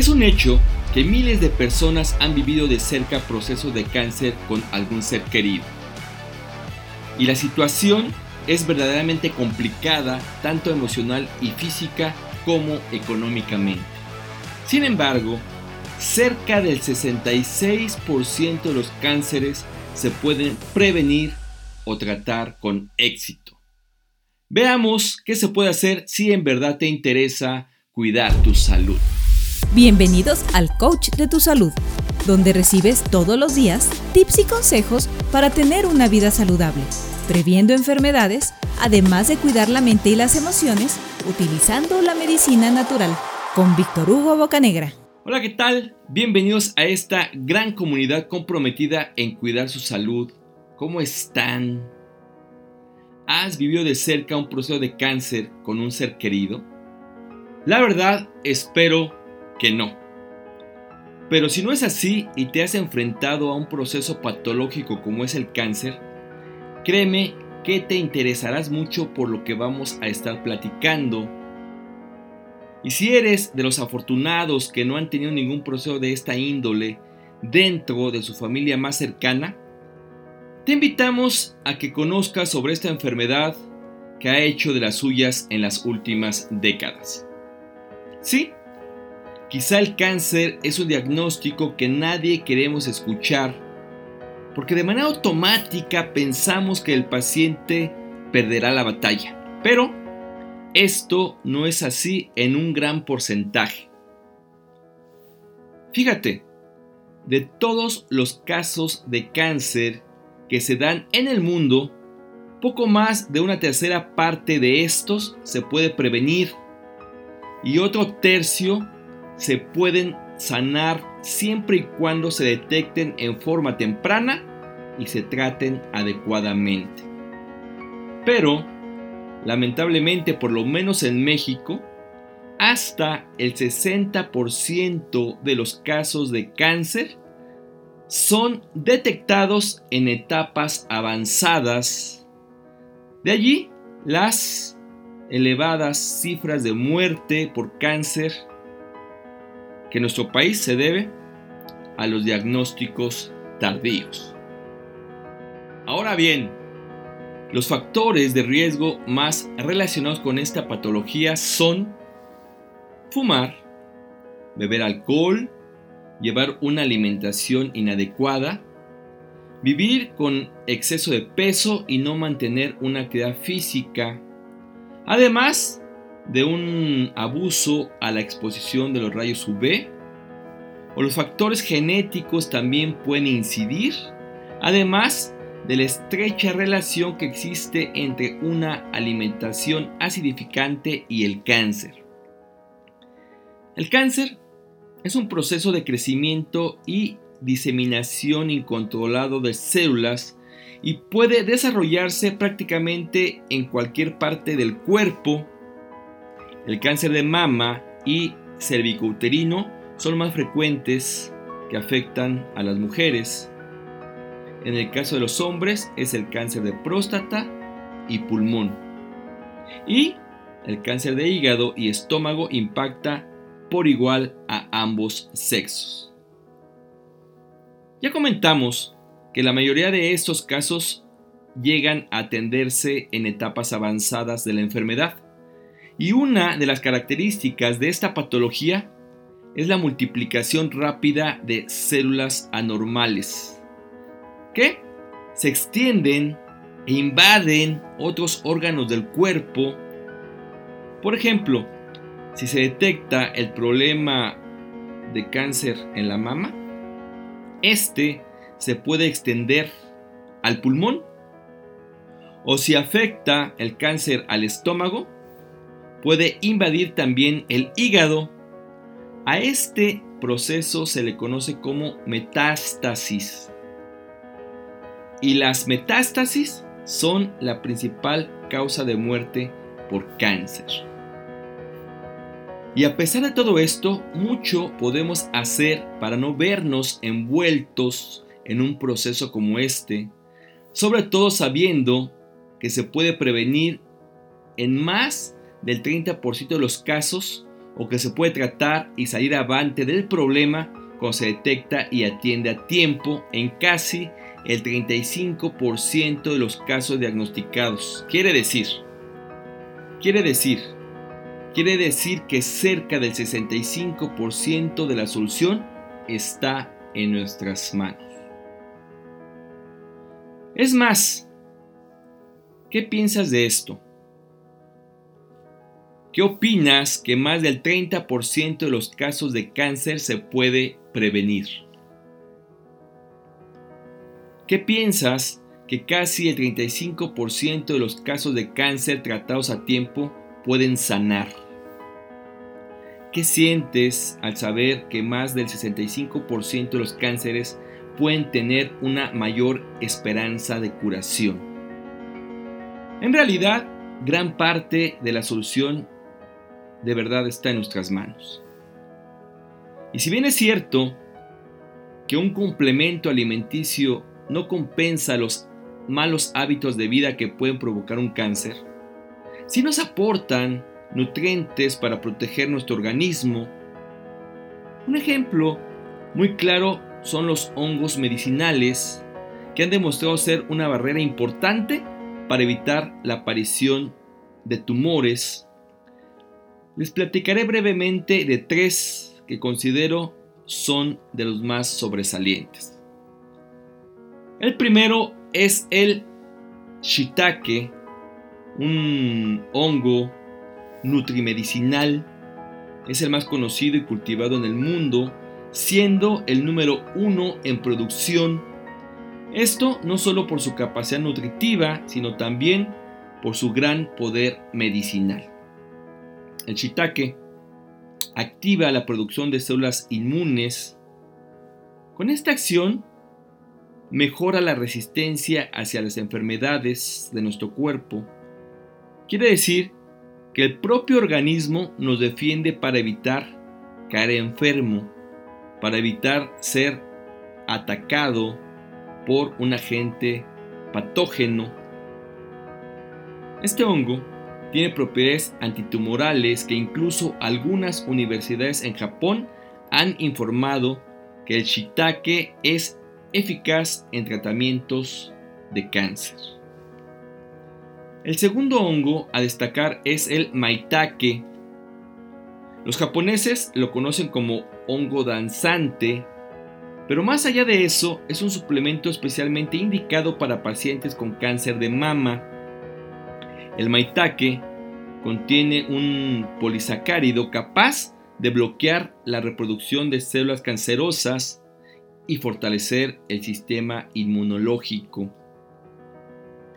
Es un hecho que miles de personas han vivido de cerca procesos de cáncer con algún ser querido. Y la situación es verdaderamente complicada tanto emocional y física como económicamente. Sin embargo, cerca del 66% de los cánceres se pueden prevenir o tratar con éxito. Veamos qué se puede hacer si en verdad te interesa cuidar tu salud. Bienvenidos al Coach de tu Salud, donde recibes todos los días tips y consejos para tener una vida saludable, previendo enfermedades, además de cuidar la mente y las emociones utilizando la medicina natural, con Víctor Hugo Bocanegra. Hola, ¿qué tal? Bienvenidos a esta gran comunidad comprometida en cuidar su salud. ¿Cómo están? ¿Has vivido de cerca un proceso de cáncer con un ser querido? La verdad, espero que no. Pero si no es así y te has enfrentado a un proceso patológico como es el cáncer, créeme que te interesarás mucho por lo que vamos a estar platicando. Y si eres de los afortunados que no han tenido ningún proceso de esta índole dentro de su familia más cercana, te invitamos a que conozcas sobre esta enfermedad que ha hecho de las suyas en las últimas décadas. Sí, Quizá el cáncer es un diagnóstico que nadie queremos escuchar, porque de manera automática pensamos que el paciente perderá la batalla. Pero esto no es así en un gran porcentaje. Fíjate, de todos los casos de cáncer que se dan en el mundo, poco más de una tercera parte de estos se puede prevenir y otro tercio se pueden sanar siempre y cuando se detecten en forma temprana y se traten adecuadamente. Pero, lamentablemente, por lo menos en México, hasta el 60% de los casos de cáncer son detectados en etapas avanzadas. De allí las elevadas cifras de muerte por cáncer que nuestro país se debe a los diagnósticos tardíos. Ahora bien, los factores de riesgo más relacionados con esta patología son fumar, beber alcohol, llevar una alimentación inadecuada, vivir con exceso de peso y no mantener una actividad física, además de un abuso a la exposición de los rayos UV, o los factores genéticos también pueden incidir, además de la estrecha relación que existe entre una alimentación acidificante y el cáncer. El cáncer es un proceso de crecimiento y diseminación incontrolado de células y puede desarrollarse prácticamente en cualquier parte del cuerpo el cáncer de mama y cervicouterino son más frecuentes que afectan a las mujeres. En el caso de los hombres es el cáncer de próstata y pulmón. Y el cáncer de hígado y estómago impacta por igual a ambos sexos. Ya comentamos que la mayoría de estos casos llegan a atenderse en etapas avanzadas de la enfermedad y una de las características de esta patología es la multiplicación rápida de células anormales, que se extienden e invaden otros órganos del cuerpo. Por ejemplo, si se detecta el problema de cáncer en la mama, este se puede extender al pulmón. O si afecta el cáncer al estómago, puede invadir también el hígado. A este proceso se le conoce como metástasis. Y las metástasis son la principal causa de muerte por cáncer. Y a pesar de todo esto, mucho podemos hacer para no vernos envueltos en un proceso como este, sobre todo sabiendo que se puede prevenir en más del 30% de los casos o que se puede tratar y salir avante del problema cuando se detecta y atiende a tiempo en casi el 35% de los casos diagnosticados. Quiere decir, quiere decir, quiere decir que cerca del 65% de la solución está en nuestras manos. Es más, ¿qué piensas de esto? ¿Qué opinas que más del 30% de los casos de cáncer se puede prevenir? ¿Qué piensas que casi el 35% de los casos de cáncer tratados a tiempo pueden sanar? ¿Qué sientes al saber que más del 65% de los cánceres pueden tener una mayor esperanza de curación? En realidad, gran parte de la solución de verdad está en nuestras manos. Y si bien es cierto que un complemento alimenticio no compensa los malos hábitos de vida que pueden provocar un cáncer, si nos aportan nutrientes para proteger nuestro organismo. Un ejemplo muy claro son los hongos medicinales que han demostrado ser una barrera importante para evitar la aparición de tumores les platicaré brevemente de tres que considero son de los más sobresalientes. El primero es el shiitake, un hongo nutrimedicinal. Es el más conocido y cultivado en el mundo, siendo el número uno en producción. Esto no solo por su capacidad nutritiva, sino también por su gran poder medicinal. El shiitake activa la producción de células inmunes. Con esta acción mejora la resistencia hacia las enfermedades de nuestro cuerpo. Quiere decir que el propio organismo nos defiende para evitar caer enfermo, para evitar ser atacado por un agente patógeno. Este hongo tiene propiedades antitumorales que incluso algunas universidades en Japón han informado que el shiitake es eficaz en tratamientos de cáncer. El segundo hongo a destacar es el maitake. Los japoneses lo conocen como hongo danzante, pero más allá de eso es un suplemento especialmente indicado para pacientes con cáncer de mama el maitake contiene un polisacárido capaz de bloquear la reproducción de células cancerosas y fortalecer el sistema inmunológico.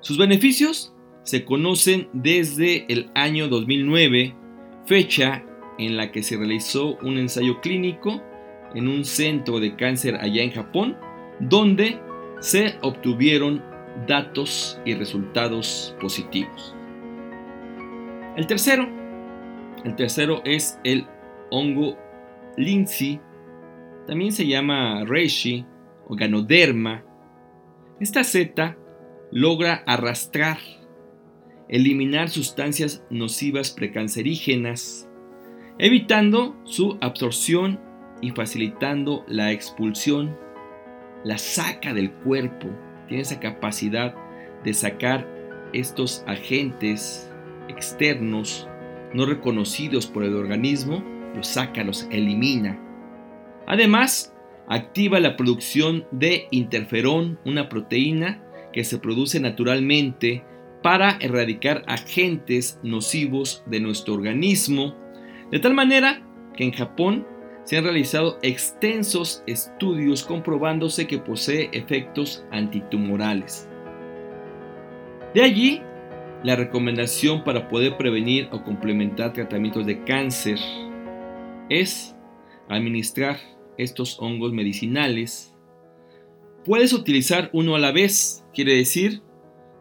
Sus beneficios se conocen desde el año 2009, fecha en la que se realizó un ensayo clínico en un centro de cáncer allá en Japón, donde se obtuvieron datos y resultados positivos. El tercero, el tercero es el hongo lindsay, también se llama reishi o ganoderma. Esta seta logra arrastrar, eliminar sustancias nocivas precancerígenas, evitando su absorción y facilitando la expulsión, la saca del cuerpo. Tiene esa capacidad de sacar estos agentes externos no reconocidos por el organismo, los saca, los elimina. Además, activa la producción de interferón, una proteína que se produce naturalmente para erradicar agentes nocivos de nuestro organismo, de tal manera que en Japón se han realizado extensos estudios comprobándose que posee efectos antitumorales. De allí la recomendación para poder prevenir o complementar tratamientos de cáncer es administrar estos hongos medicinales. Puedes utilizar uno a la vez, quiere decir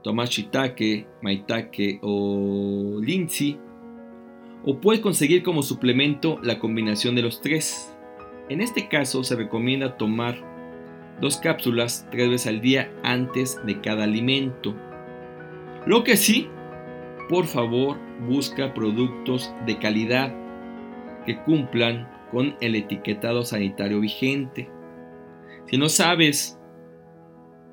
tomar shiitake, maitake o lindsay, o puedes conseguir como suplemento la combinación de los tres. En este caso se recomienda tomar dos cápsulas tres veces al día antes de cada alimento. Lo que sí, por favor, busca productos de calidad que cumplan con el etiquetado sanitario vigente. Si no sabes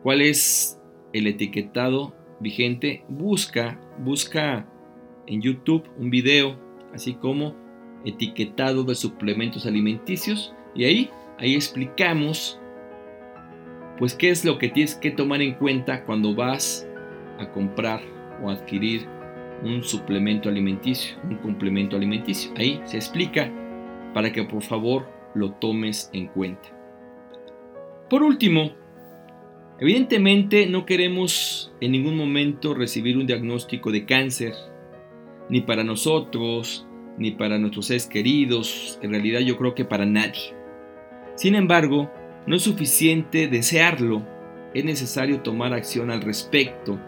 cuál es el etiquetado vigente, busca, busca en YouTube un video, así como etiquetado de suplementos alimenticios y ahí, ahí explicamos pues qué es lo que tienes que tomar en cuenta cuando vas a comprar o adquirir un suplemento alimenticio, un complemento alimenticio. Ahí se explica para que por favor lo tomes en cuenta. Por último, evidentemente no queremos en ningún momento recibir un diagnóstico de cáncer, ni para nosotros, ni para nuestros seres queridos, en realidad yo creo que para nadie. Sin embargo, no es suficiente desearlo, es necesario tomar acción al respecto.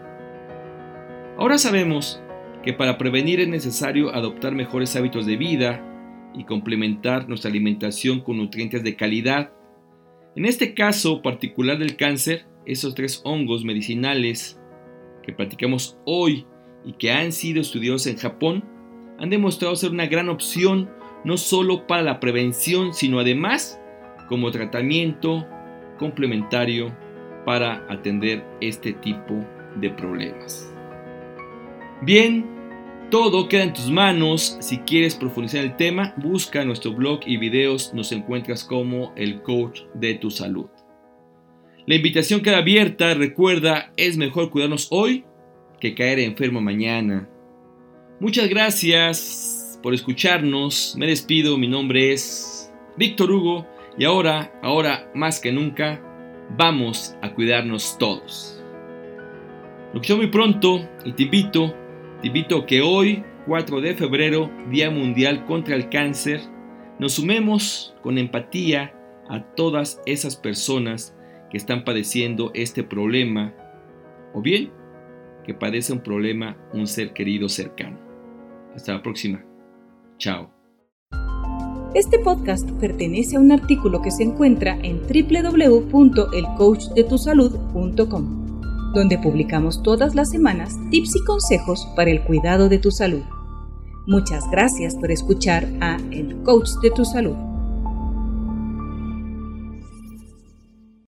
Ahora sabemos que para prevenir es necesario adoptar mejores hábitos de vida y complementar nuestra alimentación con nutrientes de calidad. En este caso particular del cáncer, esos tres hongos medicinales que practicamos hoy y que han sido estudiados en Japón han demostrado ser una gran opción no solo para la prevención, sino además como tratamiento complementario para atender este tipo de problemas. Bien, todo queda en tus manos. Si quieres profundizar el tema, busca nuestro blog y videos. Nos encuentras como el coach de tu salud. La invitación queda abierta. Recuerda, es mejor cuidarnos hoy que caer enfermo mañana. Muchas gracias por escucharnos. Me despido. Mi nombre es Víctor Hugo. Y ahora, ahora más que nunca, vamos a cuidarnos todos. Lo que muy pronto y te invito, te invito a que hoy, 4 de febrero, Día Mundial contra el Cáncer, nos sumemos con empatía a todas esas personas que están padeciendo este problema o bien que padece un problema un ser querido cercano. Hasta la próxima. Chao. Este podcast pertenece a un artículo que se encuentra en www.elcoachdetusalud.com, donde publicamos todas las semanas tips y consejos para el cuidado de tu salud. Muchas gracias por escuchar a El Coach de tu Salud.